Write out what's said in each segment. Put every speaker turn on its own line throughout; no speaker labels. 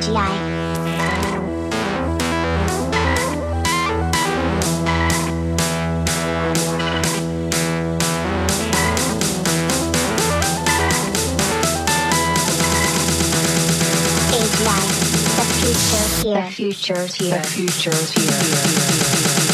CGI. The future's here. The future's here.
The future's here. The future's here.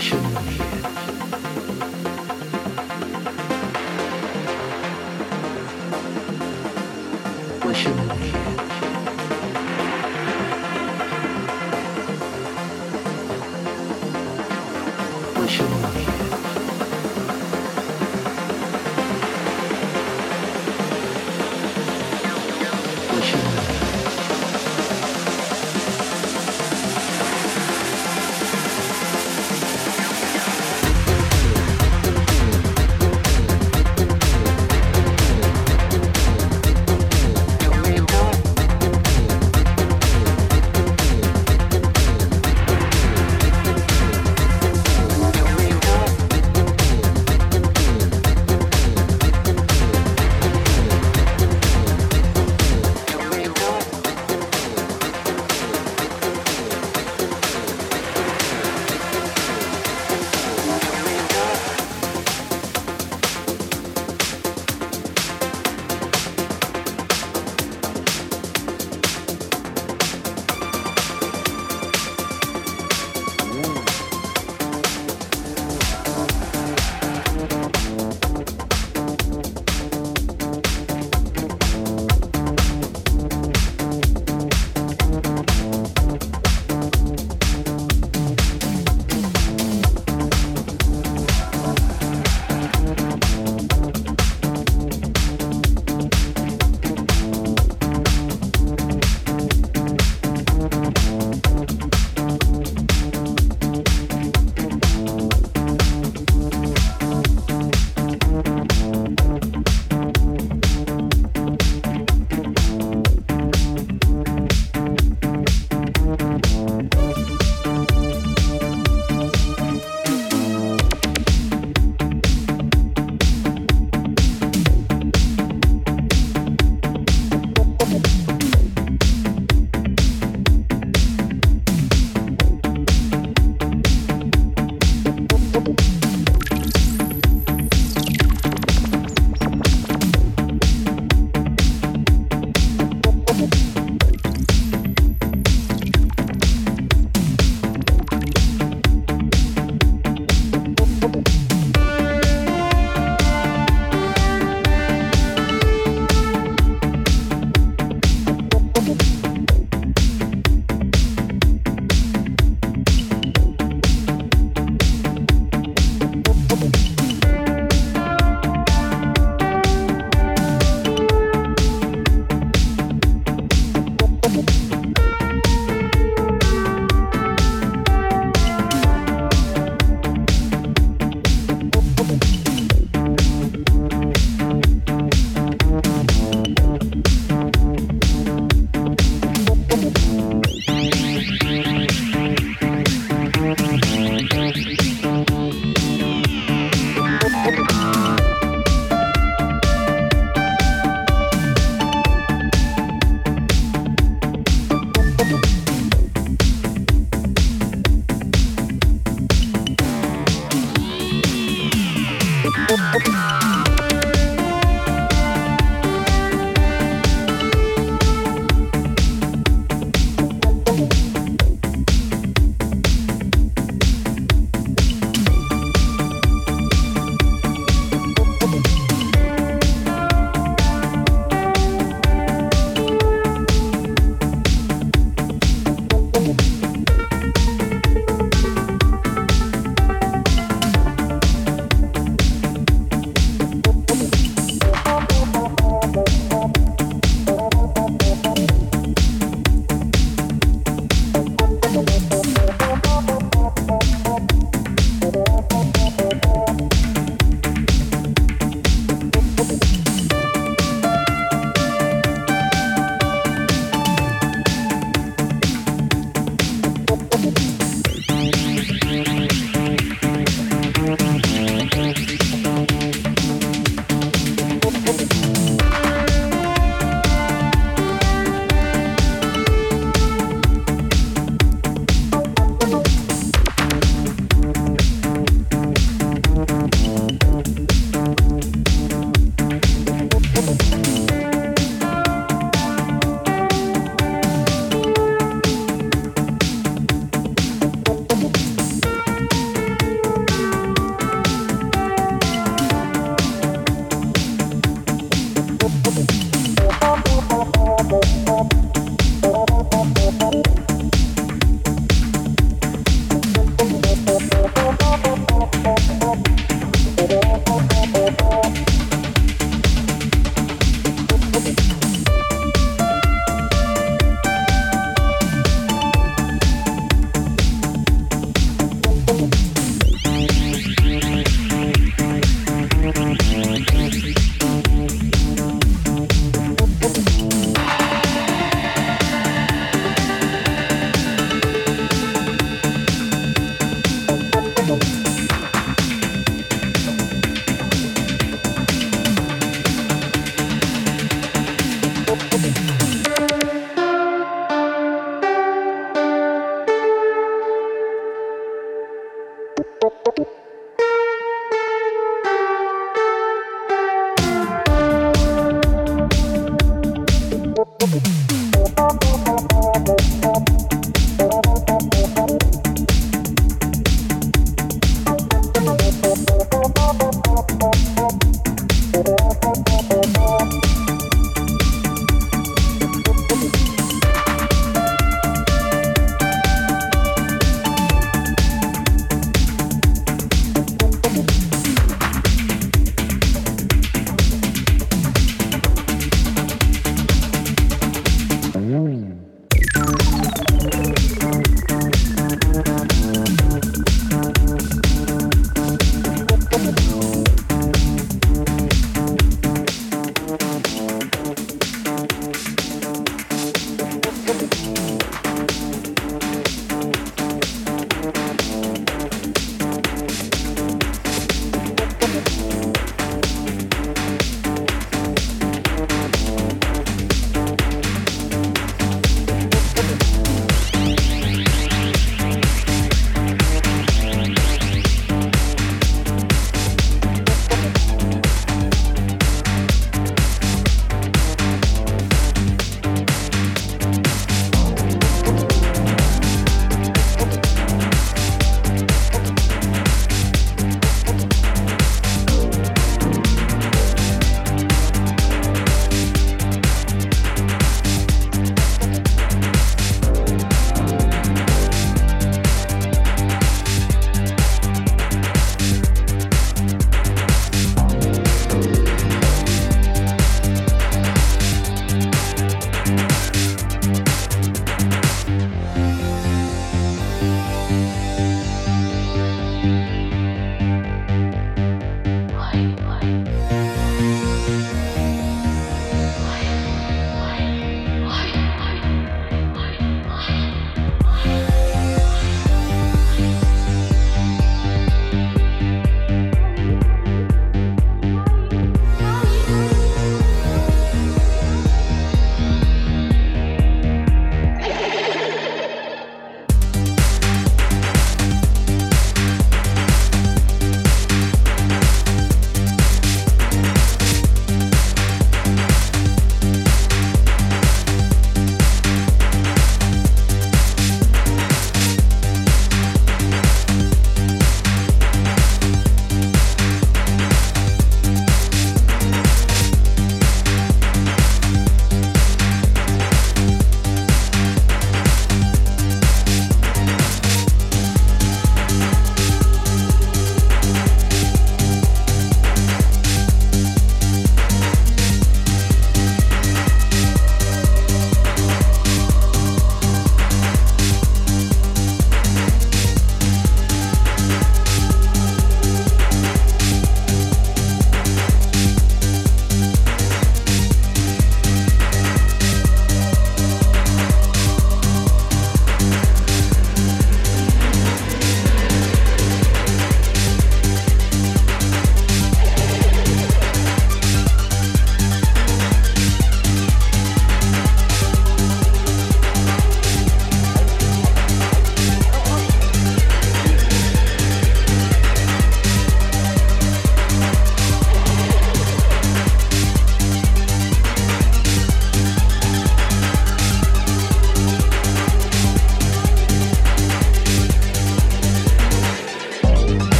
I should.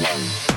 One.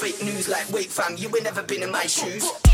fake news like, wait
fam, you ain't never been in my shoes.